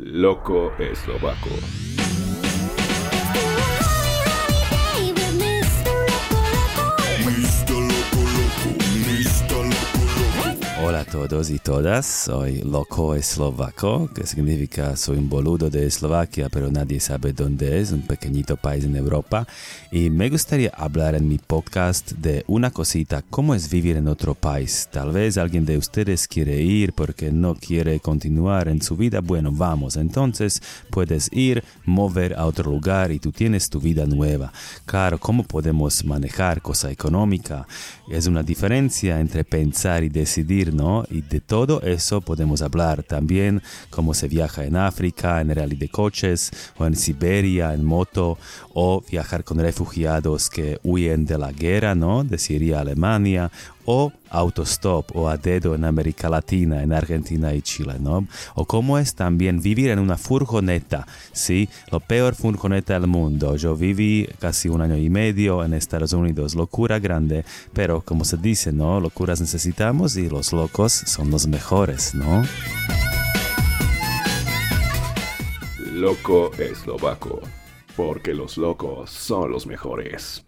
Loco eslovaco. Hola a todos y todas, soy Loco Eslovaco, que significa soy un boludo de Eslovaquia, pero nadie sabe dónde es, un pequeñito país en Europa. Y me gustaría hablar en mi podcast de una cosita, cómo es vivir en otro país. Tal vez alguien de ustedes quiere ir porque no quiere continuar en su vida. Bueno, vamos, entonces puedes ir, mover a otro lugar y tú tienes tu vida nueva. Claro, ¿cómo podemos manejar cosa económica? Es una diferencia entre pensar y decidir, ¿no? Y de todo eso podemos hablar también, cómo se viaja en África, en rally de coches, o en Siberia, en moto, o viajar con refugiados que huyen de la guerra, ¿no? De Siria a Alemania, o autostop o a dedo en América Latina, en Argentina y Chile, ¿no? O cómo es también vivir en una furgoneta, ¿sí? Lo peor furgoneta del mundo. Yo viví casi un año y medio en Estados Unidos, locura grande, pero como se dice, ¿no? Locuras necesitamos y los locos son los mejores, ¿no? Loco eslovaco. Porque los locos son los mejores.